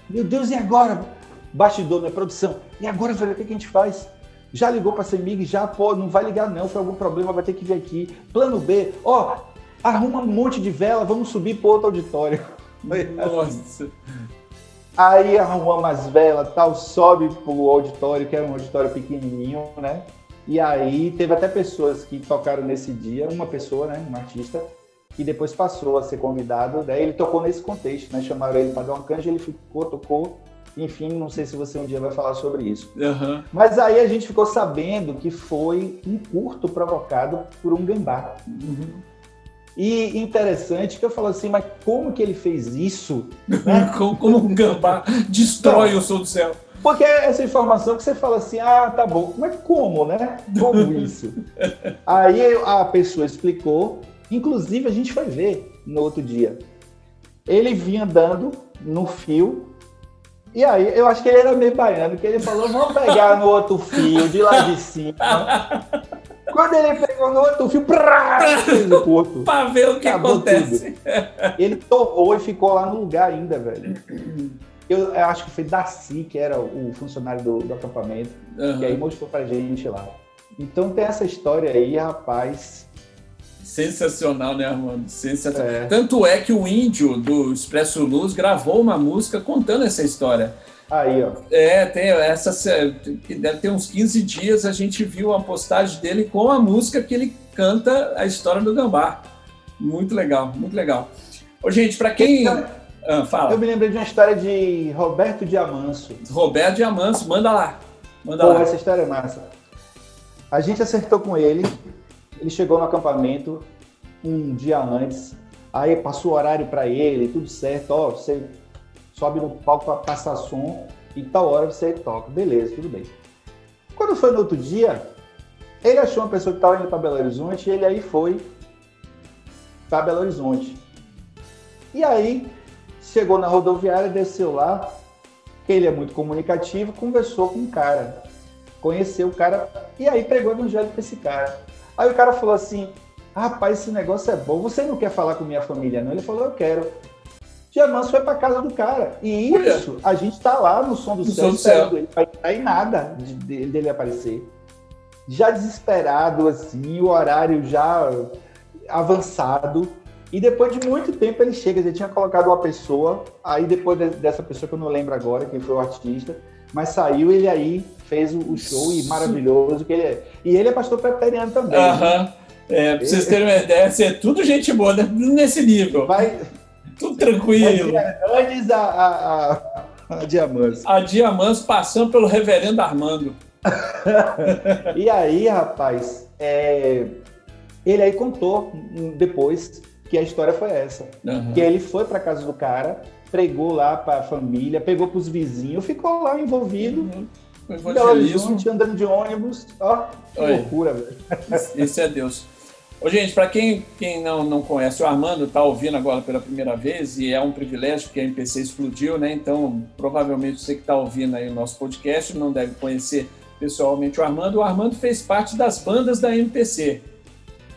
Meu Deus, e agora? Bastidor, minha produção. E agora, velho, o que a gente faz? Já ligou para a CEMIG? Já, pô, não vai ligar não, foi algum problema, vai ter que vir aqui. Plano B, ó, arruma um monte de vela, vamos subir para outro auditório. Nossa. Aí arrumamos as velas, tal, sobe pro auditório, que era um auditório pequenininho, né? E aí teve até pessoas que tocaram nesse dia, uma pessoa, né, um artista, que depois passou a ser convidado, daí ele tocou nesse contexto, né? Chamaram ele para dar uma canja, ele ficou, tocou, enfim, não sei se você um dia vai falar sobre isso. Uhum. Mas aí a gente ficou sabendo que foi um curto provocado por um gambá. Uhum. E interessante que eu falo assim, mas como que ele fez isso? Né? como, como um gambá destrói então, o som do céu. Porque é essa informação que você fala assim, ah, tá bom, mas como, né? Como isso? Aí a pessoa explicou, inclusive a gente foi ver no outro dia. Ele vinha andando no fio, e aí eu acho que ele era meio baiano, que ele falou, vamos pegar no outro fio, de lá de cima. Quando ele pegou no outro fio, corpo. pra ver o que acontece. Tudo. Ele torrou e ficou lá no lugar ainda, velho. Eu, eu acho que foi Daci, que era o funcionário do, do acampamento, uhum. que aí mostrou pra gente lá. Então tem essa história aí, rapaz. Sensacional, né, Armando? Sensacional. É. Tanto é que o índio do Expresso Luz gravou uma música contando essa história. Aí, ó. É, tem essa. Deve ter uns 15 dias a gente viu a postagem dele com a música que ele canta a história do Gambá. Muito legal, muito legal. Ô, gente, para quem. Ah, fala. Eu me lembrei de uma história de Roberto Diamanso. Roberto Diamanso, manda lá. Manda Pô, lá. essa história é massa. A gente acertou com ele, ele chegou no acampamento um dia antes, aí passou o horário para ele, tudo certo, ó, você sobe no palco para passar som e tal hora você toca. Beleza, tudo bem. Quando foi no outro dia, ele achou uma pessoa que estava indo para Belo Horizonte e ele aí foi para Belo Horizonte. E aí chegou na rodoviária, desceu lá, ele é muito comunicativo, conversou com o cara, conheceu o cara e aí pregou o evangelho para esse cara. Aí o cara falou assim: Rapaz, esse negócio é bom. Você não quer falar com minha família, não? Ele falou: Eu quero. Diamanso foi para casa do cara. E isso, a gente está lá no som do no céu, som do céu. ele vai cair nada de, dele aparecer. Já desesperado, assim, o horário já avançado. E depois de muito tempo ele chega, ele tinha colocado uma pessoa, aí depois dessa pessoa que eu não lembro agora, quem foi o artista, mas saiu ele aí, fez o show e maravilhoso que ele é. E ele é pastor preteriano também. Aham. Uh -huh. É, pra vocês terem uma ideia, assim, é tudo gente boa, né? nesse nível. Vai, tudo tranquilo. Antes a, a, a, a Diamantes. A Diamantes passando pelo reverendo Armando. e aí, rapaz, é, ele aí contou depois que a história foi essa. Uhum. Que ele foi para casa do cara, pregou lá para a família, pegou para os vizinhos, ficou lá envolvido. Uhum. Evangelismo. andando de ônibus. Ó, que Oi. loucura, velho. Isso é Deus. Ô, gente, para quem, quem não, não conhece, o Armando está ouvindo agora pela primeira vez e é um privilégio que a MPC explodiu, né? Então, provavelmente você que está ouvindo aí o nosso podcast não deve conhecer pessoalmente o Armando. O Armando fez parte das bandas da MPC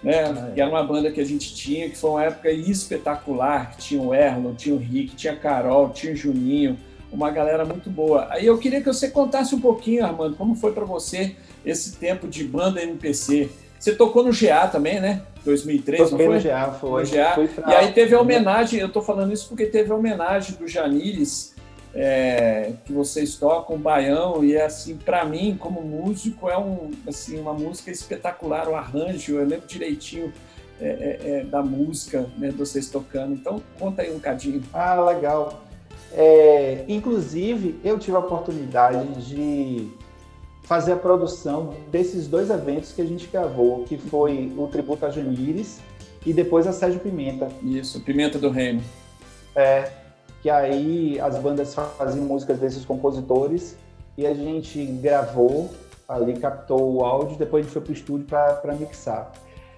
né? Ah, é. Que era uma banda que a gente tinha, que foi uma época espetacular, que tinha o Erlon, tinha o Rick, tinha a Carol, tinha o Juninho, uma galera muito boa. Aí eu queria que você contasse um pouquinho, Armando, como foi para você esse tempo de banda MPC. Você tocou no GA também, né? 2003, Toquei não foi? no GA, foi. No GA. Pra... E aí teve a homenagem, eu estou falando isso porque teve a homenagem do Janires é, que vocês tocam baião e é assim para mim como músico é um assim uma música espetacular o arranjo eu lembro direitinho é, é, é da música né, de vocês tocando. Então conta aí um cadinho ah legal. É, inclusive eu tive a oportunidade de fazer a produção desses dois eventos que a gente gravou que foi o tributo a Janires e depois a Sérgio Pimenta. Isso Pimenta do Reino. É que aí as bandas faziam músicas desses compositores e a gente gravou ali, captou o áudio, depois a gente foi para o estúdio para mixar.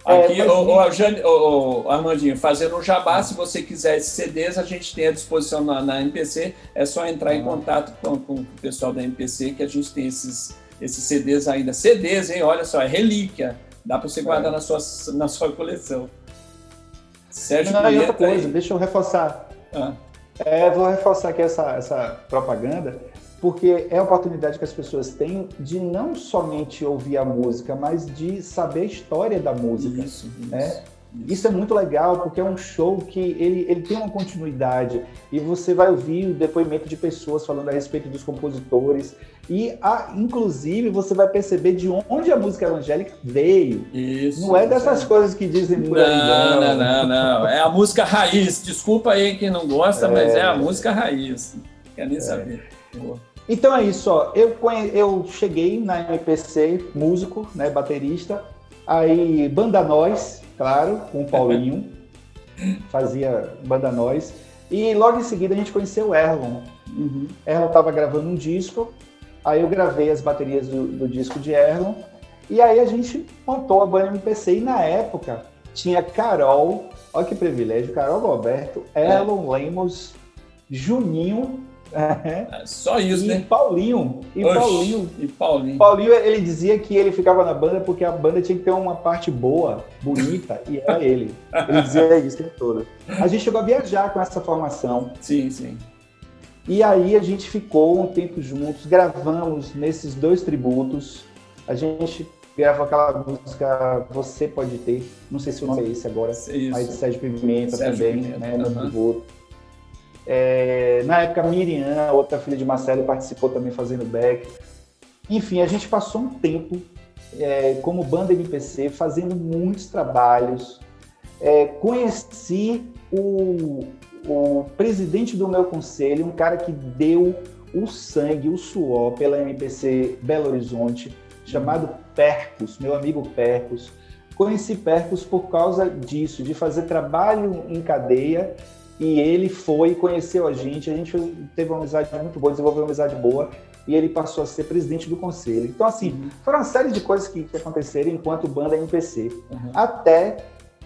Aqui, é, o, o, o, Armandinho, fazendo um jabá, se você quiser esses CDs, a gente tem à disposição na, na MPC, é só entrar em ah. contato com, com, o pessoal da MPC, que a gente tem esses, esses CDs ainda. CDs, hein? Olha só, é relíquia. Dá para você guardar é. na, sua, na sua coleção. Sérgio Não, e outra coisa, aí. deixa eu reforçar. Ah. É, vou reforçar aqui essa, essa propaganda, porque é a oportunidade que as pessoas têm de não somente ouvir a música, mas de saber a história da música. Isso. Né? Isso é muito legal, porque é um show que ele, ele tem uma continuidade e você vai ouvir o depoimento de pessoas falando a respeito dos compositores e, a, inclusive, você vai perceber de onde a música evangélica veio. Isso. Não é dessas é. coisas que dizem por aí. Não, não, não, não. É a música raiz. Desculpa aí quem não gosta, é. mas é a música raiz. Quer nem é. saber. Então é isso, ó. Eu, eu cheguei na MPC, músico, né, baterista. Aí, Banda Nós, claro, com o Paulinho. fazia Banda Nós. E logo em seguida a gente conheceu o Erlon. Uhum. Erlon estava gravando um disco Aí eu gravei as baterias do, do disco de Erlon e aí a gente montou a banda MPC e na época tinha Carol, olha que privilégio, Carol Roberto, Erlon é. Lemos, Juninho, é, só isso, e né? Paulinho. E Oxi, Paulinho. E Paulinho. Paulinho, ele dizia que ele ficava na banda porque a banda tinha que ter uma parte boa, bonita, e era ele. Ele dizia isso o tempo todo. A gente chegou a viajar com essa formação. Sim, sim. E aí a gente ficou um tempo juntos, gravamos nesses dois tributos. A gente gravou aquela música Você Pode Ter, não sei se o nome é esse agora, Isso. aí de Sérgio Pimenta Sérgio também, Pimenta, né, no uhum. tributo. É, na época, Miriam, outra filha de Marcelo, participou também fazendo back. Enfim, a gente passou um tempo é, como banda MPC, fazendo muitos trabalhos. É, conheci o, o presidente do meu conselho, um cara que deu o sangue, o suor pela MPC Belo Horizonte, chamado Percos, meu amigo Percos. Conheci Percos por causa disso, de fazer trabalho em cadeia, e ele foi conheceu a gente, a gente teve uma amizade muito boa, desenvolveu uma amizade boa, e ele passou a ser presidente do conselho. Então, assim, uhum. foram uma série de coisas que, que aconteceram enquanto banda MPC. Uhum. Até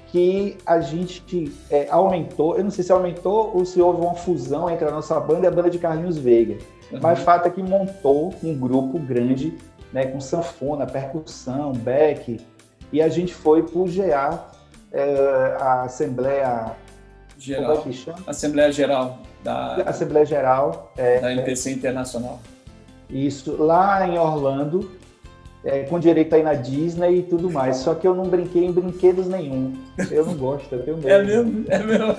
que a gente é, aumentou, eu não sei se aumentou ou se houve uma fusão entre a nossa banda e a banda de Carlinhos Veiga. Uhum. Mas o fato é que montou um grupo grande, né, com sanfona, percussão, back, e a gente foi GA, é, a Assembleia Geral. É Assembleia Geral da Assembleia Geral é, da MPC Internacional. Isso, lá em Orlando, é, com direito aí na Disney e tudo mais. Só que eu não brinquei em brinquedos nenhum. Eu não gosto, eu tenho medo. É mesmo? É mesmo?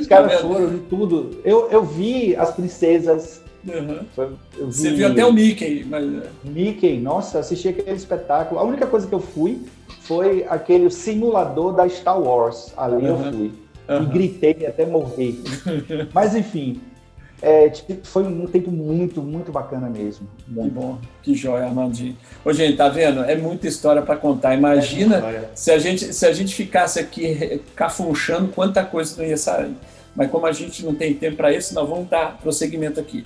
Os caras foram de tudo. Eu, eu vi as princesas. Uhum. Vi... Você viu até o Mickey. Mas... É. Mickey, nossa, assisti aquele espetáculo. A única coisa que eu fui foi aquele simulador da Star Wars. Ali uhum. eu fui. Uhum. E gritei até morrer. Mas enfim, é, tipo, foi um tempo muito, muito bacana mesmo. Muito. Que bom, que joia, Armandinho. Ô, gente, tá vendo? É muita história para contar. Imagina é se, a gente, se a gente ficasse aqui cafunchando, quanta coisa não ia sair. Mas como a gente não tem tempo para isso, nós vamos dar prosseguimento aqui.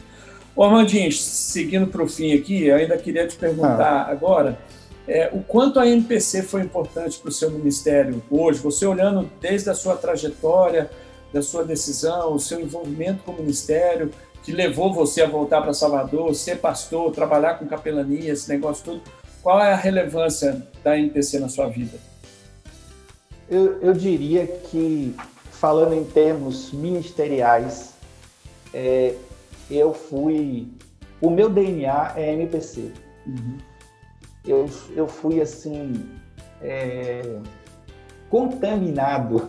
Ô, Armandinho, seguindo para o fim aqui, eu ainda queria te perguntar ah. agora é, o quanto a MPC foi importante para o seu ministério hoje, você olhando desde a sua trajetória, da sua decisão, o seu envolvimento com o ministério, que levou você a voltar para Salvador, ser pastor, trabalhar com capelania, esse negócio todo. Qual é a relevância da MPC na sua vida? Eu, eu diria que, falando em termos ministeriais, é, eu fui. O meu DNA é MPC. Uhum. Eu, eu fui assim. É, contaminado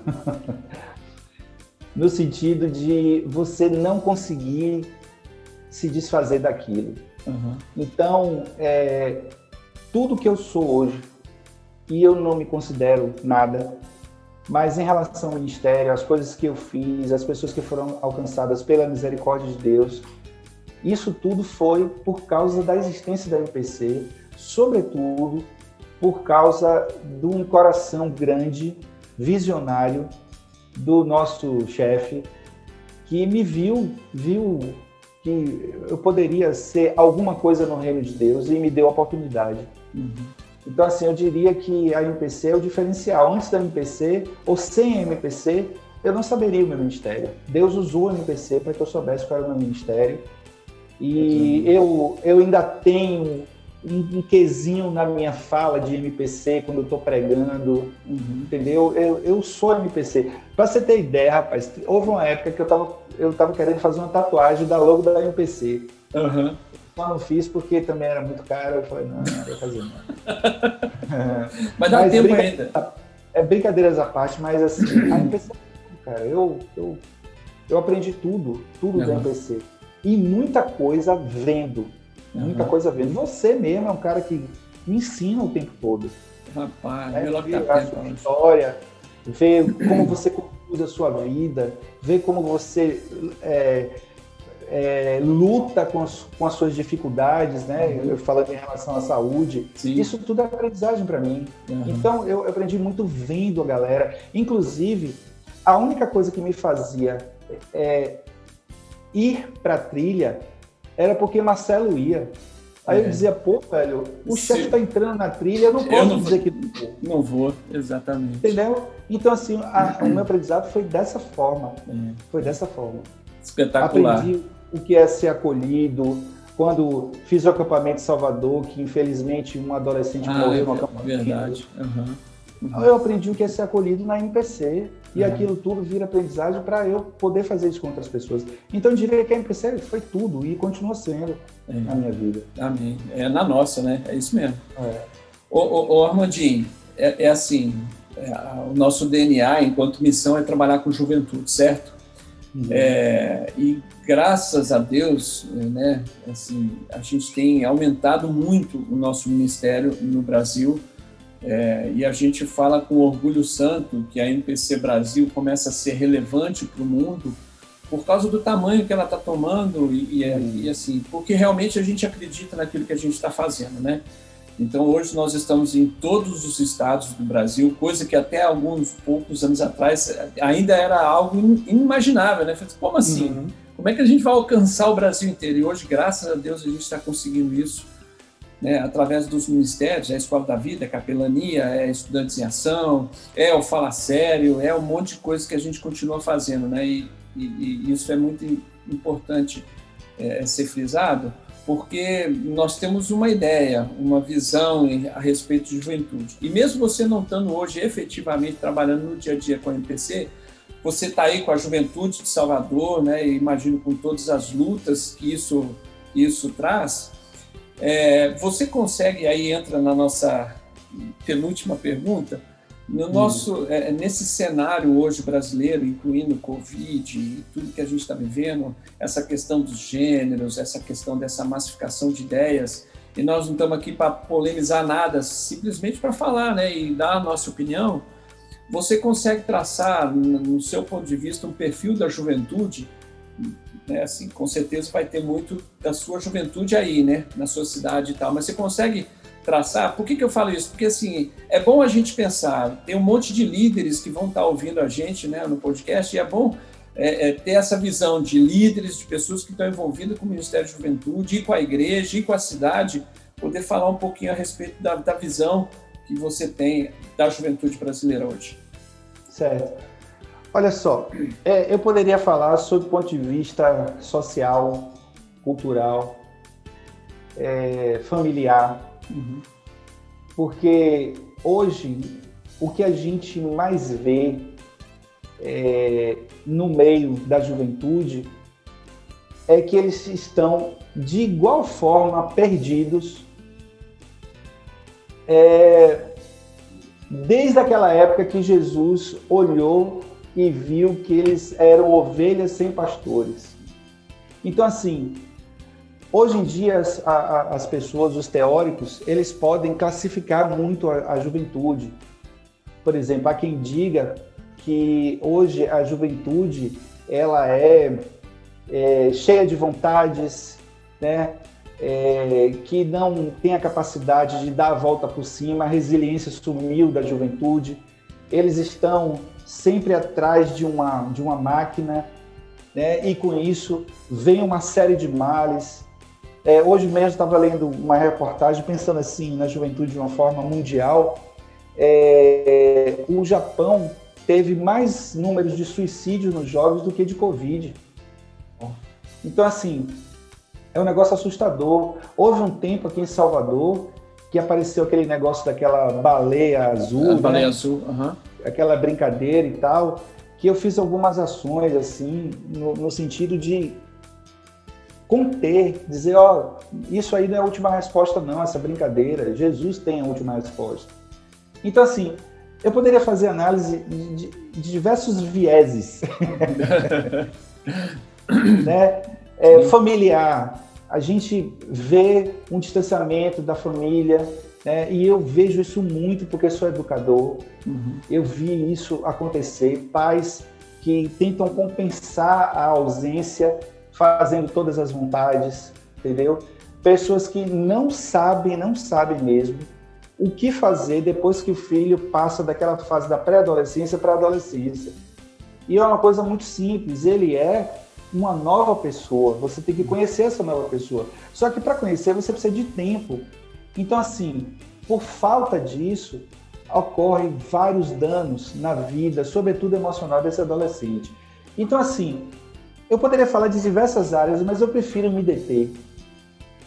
no sentido de você não conseguir se desfazer daquilo. Uhum. Então, é, tudo que eu sou hoje, e eu não me considero nada, mas em relação ao ministério, as coisas que eu fiz, as pessoas que foram alcançadas pela misericórdia de Deus, isso tudo foi por causa da existência da MPC, sobretudo por causa de um coração grande, visionário do nosso chefe, que me viu, viu que eu poderia ser alguma coisa no reino de Deus e me deu a oportunidade. Uhum. Então, assim, eu diria que a MPC é o diferencial. Antes da MPC, ou sem a MPC, eu não saberia o meu ministério. Deus usou a MPC para que eu soubesse qual era o meu ministério. E eu, eu ainda tenho um, um quesinho na minha fala de MPC quando eu estou pregando, uhum. entendeu? Eu, eu sou MPC. Para você ter ideia, rapaz, houve uma época que eu estava eu tava querendo fazer uma tatuagem da logo da MPC. Uhum. Só não fiz porque também era muito caro. Eu falei, não, não ia fazer não. mas dá mas tempo ainda. É brincadeiras à parte, mas assim, a MPC, cara, eu, eu, eu aprendi tudo, tudo uhum. da MPC. E muita coisa vendo muita uhum. coisa vendo. Você mesmo é um cara que me ensina o tempo todo. Rapaz, é, ver tá a sua história, ver como você conduz a sua vida, ver como você é, é, luta com as, com as, suas dificuldades, né? Uhum. Eu falando em relação à saúde, Sim. isso tudo é aprendizagem para mim. Uhum. Então eu aprendi muito vendo a galera. Inclusive, a única coisa que me fazia é, ir para a trilha era porque Marcelo ia. Aí é. eu dizia, pô, velho, o Se... chefe tá entrando na trilha, eu não posso eu não dizer que não vou. Não vou, exatamente. Entendeu? Então, assim, a, o meu aprendizado foi dessa forma. É. Foi dessa forma. Espetacular. Aprendi o que é ser acolhido. Quando fiz o acampamento em Salvador, que infelizmente um adolescente ah, morreu no acampamento. Verdade. Uhum. Uhum. Eu aprendi o que é ser acolhido na MPC e uhum. aquilo tudo vira aprendizagem para eu poder fazer isso com outras pessoas. Então eu diria que a MPC foi tudo e continua sendo é. na minha vida. Amém. É na nossa, né? É isso mesmo. É. Ô, ô, ô Armandinho, é, é assim, é, o nosso DNA enquanto missão é trabalhar com juventude, certo? Uhum. É, e graças a Deus, né, assim, a gente tem aumentado muito o nosso ministério no Brasil é, e a gente fala com orgulho santo que a MPC Brasil começa a ser relevante para o mundo por causa do tamanho que ela está tomando e, e, uhum. e, assim, porque realmente a gente acredita naquilo que a gente está fazendo, né? Então hoje nós estamos em todos os estados do Brasil, coisa que até alguns poucos anos atrás ainda era algo inimaginável, né? Como assim? Uhum. Como é que a gente vai alcançar o Brasil inteiro? E hoje, graças a Deus, a gente está conseguindo isso né, através dos ministérios, é a Escola da Vida, é a Capelania, é Estudantes em Ação, é o Fala Sério, é um monte de coisas que a gente continua fazendo, né? E, e, e isso é muito importante é, ser frisado, porque nós temos uma ideia, uma visão a respeito de juventude. E mesmo você não estando hoje efetivamente trabalhando no dia a dia com a MPC, você está aí com a juventude de Salvador, né? imagino com todas as lutas que isso, que isso traz. É, você consegue, aí entra na nossa penúltima pergunta, no nosso, é, nesse cenário hoje brasileiro, incluindo o Covid e tudo que a gente está vivendo, essa questão dos gêneros, essa questão dessa massificação de ideias, e nós não estamos aqui para polemizar nada, simplesmente para falar né, e dar a nossa opinião, você consegue traçar, no seu ponto de vista, um perfil da juventude, né, assim, com certeza vai ter muito da sua juventude aí, né, na sua cidade e tal, mas você consegue traçar. Por que, que eu falo isso? Porque assim, é bom a gente pensar, tem um monte de líderes que vão estar ouvindo a gente né, no podcast, e é bom é, é, ter essa visão de líderes, de pessoas que estão envolvidas com o Ministério da Juventude, e com a igreja, e com a cidade, poder falar um pouquinho a respeito da, da visão que você tem da juventude brasileira hoje. Certo. Olha só, é, eu poderia falar sobre o ponto de vista social, cultural, é, familiar, Uhum. Porque hoje o que a gente mais vê é, no meio da juventude é que eles estão de igual forma perdidos é, desde aquela época que Jesus olhou e viu que eles eram ovelhas sem pastores. Então, assim, Hoje em dia, as, a, as pessoas, os teóricos, eles podem classificar muito a, a juventude. Por exemplo, há quem diga que hoje a juventude ela é, é cheia de vontades, né? É, que não tem a capacidade de dar a volta por cima, a resiliência sumiu da juventude. Eles estão sempre atrás de uma, de uma máquina, né? e com isso vem uma série de males, é, hoje mesmo estava lendo uma reportagem pensando assim na juventude de uma forma mundial. É, o Japão teve mais números de suicídios nos jovens do que de Covid. Então, assim, é um negócio assustador. Houve um tempo aqui em Salvador que apareceu aquele negócio daquela baleia azul. A né? baleia azul, uhum. Aquela brincadeira e tal. Que eu fiz algumas ações, assim, no, no sentido de conter, dizer, ó, isso aí não é a última resposta não, essa brincadeira, Jesus tem a última resposta. Então, assim, eu poderia fazer análise de, de diversos vieses, né? É, familiar, a gente vê um distanciamento da família, né? e eu vejo isso muito porque sou educador, uhum. eu vi isso acontecer, pais que tentam compensar a ausência fazendo todas as vontades, entendeu? Pessoas que não sabem, não sabem mesmo o que fazer depois que o filho passa daquela fase da pré-adolescência para a adolescência. E é uma coisa muito simples, ele é uma nova pessoa, você tem que conhecer essa nova pessoa. Só que para conhecer você precisa de tempo. Então, assim, por falta disso, ocorrem vários danos na vida, sobretudo emocional desse adolescente. Então, assim, eu poderia falar de diversas áreas, mas eu prefiro me deter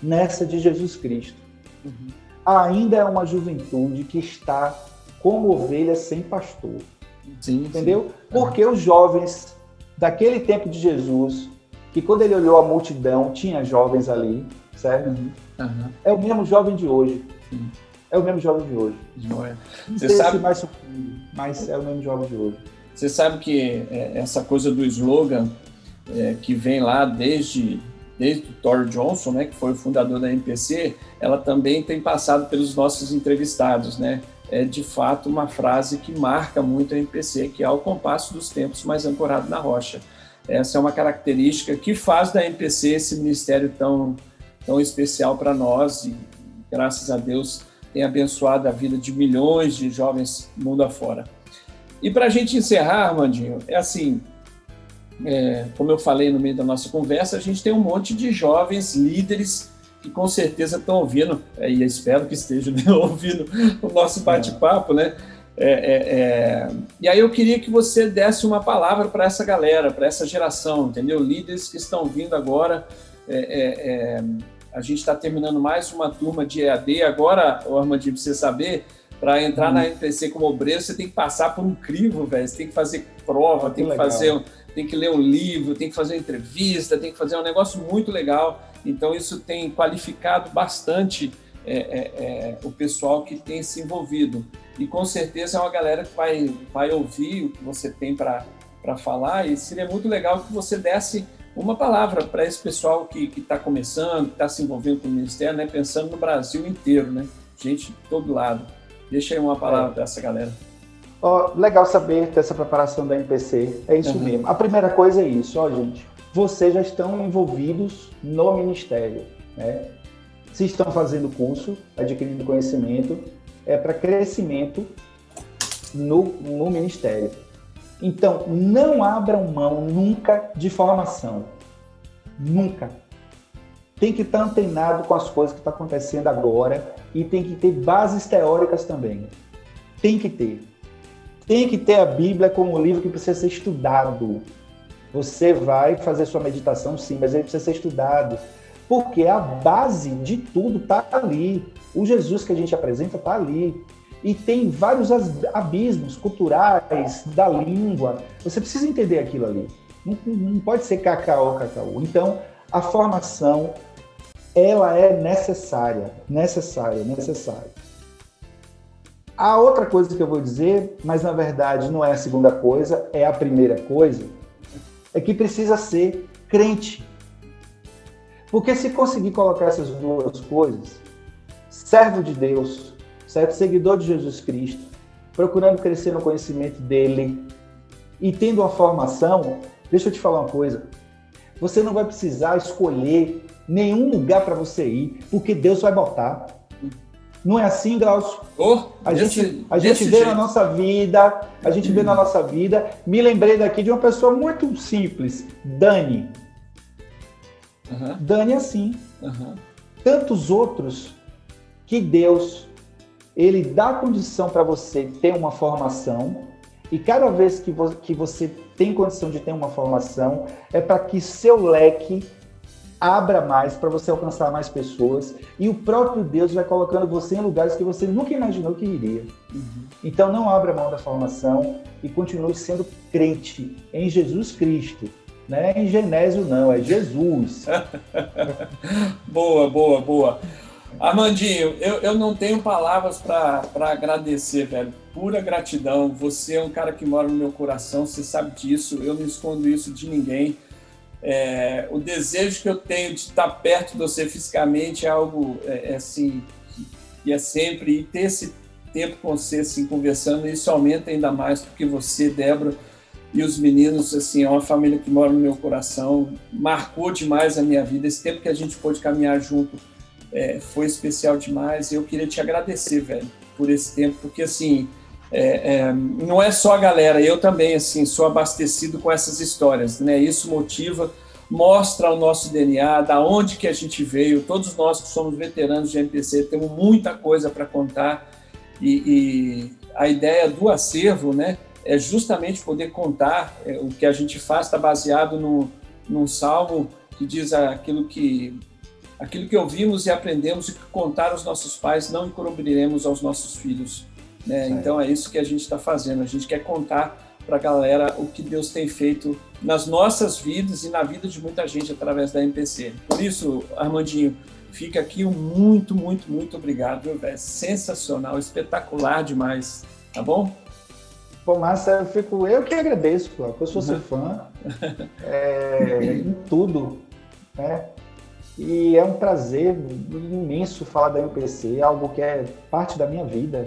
nessa de Jesus Cristo. Uhum. Ainda é uma juventude que está como ovelhas sem pastor. Sim, entendeu? Sim. Porque os jovens daquele tempo de Jesus, que quando ele olhou a multidão, tinha jovens ali, certo? Uhum. Uhum. É o mesmo jovem de hoje. Sim. É o mesmo jovem de hoje. Não Você sabe mais suprido, mas é o mesmo jovem de hoje. Você sabe que é, essa coisa do slogan é, que vem lá desde desde o Thor Johnson, né, que foi o fundador da MPC, ela também tem passado pelos nossos entrevistados, né? É de fato uma frase que marca muito a MPC, que é ao compasso dos tempos, mais ancorado na rocha. Essa é uma característica que faz da MPC esse ministério tão tão especial para nós e graças a Deus tem abençoado a vida de milhões de jovens mundo afora. E para a gente encerrar, Armandinho, é assim, é, como eu falei no meio da nossa conversa, a gente tem um monte de jovens líderes que com certeza estão ouvindo, é, e espero que estejam ouvindo o nosso bate-papo, né? É, é, é, e aí eu queria que você desse uma palavra para essa galera, para essa geração, entendeu? Líderes que estão vindo agora. É, a gente está terminando mais uma turma de EAD. Agora, Armandinho, para você saber, para entrar hum. na MPC como obreiro, você tem que passar por um crivo, velho. Você tem que fazer prova, tem que legal. fazer tem que ler um livro, tem que fazer uma entrevista, tem que fazer um negócio muito legal. Então, isso tem qualificado bastante é, é, é, o pessoal que tem se envolvido. E com certeza é uma galera que vai, vai ouvir o que você tem para falar, e seria muito legal que você desse uma palavra para esse pessoal que está começando, que está se envolvendo com o Ministério, né, pensando no Brasil inteiro, né? gente de todo lado. Deixa aí uma palavra é. para essa galera. Oh, legal saber dessa preparação da MPC. É isso uhum. mesmo. A primeira coisa é isso, ó, gente. Vocês já estão envolvidos no ministério, né? Se estão fazendo curso, adquirindo conhecimento, é para crescimento no, no ministério. Então, não abram mão nunca de formação. Nunca. Tem que estar antenado com as coisas que estão tá acontecendo agora e tem que ter bases teóricas também. Tem que ter. Tem que ter a Bíblia como um livro que precisa ser estudado. Você vai fazer sua meditação, sim, mas ele precisa ser estudado. Porque a base de tudo está ali. O Jesus que a gente apresenta está ali. E tem vários abismos culturais, da língua. Você precisa entender aquilo ali. Não, não pode ser cacau, cacau. Então, a formação, ela é necessária. Necessária, necessária. A outra coisa que eu vou dizer, mas na verdade não é a segunda coisa, é a primeira coisa, é que precisa ser crente. Porque se conseguir colocar essas duas coisas, servo de Deus, certo? seguidor de Jesus Cristo, procurando crescer no conhecimento dele e tendo uma formação, deixa eu te falar uma coisa, você não vai precisar escolher nenhum lugar para você ir, porque Deus vai botar. Não é assim, Glaucio? Oh, a desse, gente, a gente vê jeito. na nossa vida, a gente vê na nossa vida. Me lembrei daqui de uma pessoa muito simples, Dani. Uhum. Dani é assim. Uhum. Tantos outros que Deus ele dá condição para você ter uma formação e cada vez que, vo que você tem condição de ter uma formação é para que seu leque abra mais para você alcançar mais pessoas e o próprio Deus vai colocando você em lugares que você nunca imaginou que iria. Uhum. Então não abra mão da formação e continue sendo crente em Jesus Cristo. Não é em Genésio, não, é Jesus. boa, boa, boa. Armandinho, eu, eu não tenho palavras para agradecer, velho. Pura gratidão. Você é um cara que mora no meu coração, você sabe disso. Eu não escondo isso de ninguém. É, o desejo que eu tenho de estar perto de você fisicamente é algo é, é assim que é sempre e ter esse tempo com você assim conversando isso aumenta ainda mais porque você Débora e os meninos assim é uma família que mora no meu coração marcou demais a minha vida esse tempo que a gente pôde caminhar junto é, foi especial demais eu queria te agradecer velho por esse tempo porque assim é, é, não é só a galera, eu também assim sou abastecido com essas histórias, né? Isso motiva, mostra o nosso DNA, da onde que a gente veio. Todos nós que somos veteranos de MPC temos muita coisa para contar e, e, a ideia do acervo, né, é justamente poder contar é, o que a gente faz está baseado no, num salmo que diz aquilo que aquilo que ouvimos e aprendemos e que contar aos nossos pais não encobriremos aos nossos filhos Né? Então é isso que a gente está fazendo. A gente quer contar para a galera o que Deus tem feito nas nossas vidas e na vida de muita gente através da MPC. Por isso, Armandinho, fica aqui um muito, muito, muito obrigado, viu, velho? Sensacional, espetacular demais, tá bom? Pô, Márcia, eu, fico, eu que agradeço, pô. eu sou seu fã é, em tudo, né? E é um prazer imenso falar da MPC, algo que é parte da minha vida.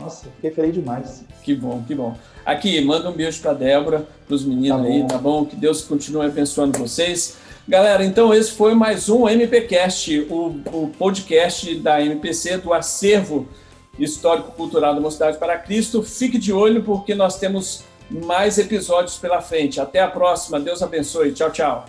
Nossa, fiquei feliz demais. Que bom, que bom. Aqui, manda um beijo para Débora, para os meninos tá aí, tá bom? Que Deus continue abençoando vocês. Galera, então esse foi mais um MPcast, o, o podcast da MPC, do acervo histórico-cultural da Mocidade para Cristo. Fique de olho porque nós temos mais episódios pela frente. Até a próxima. Deus abençoe. Tchau, tchau.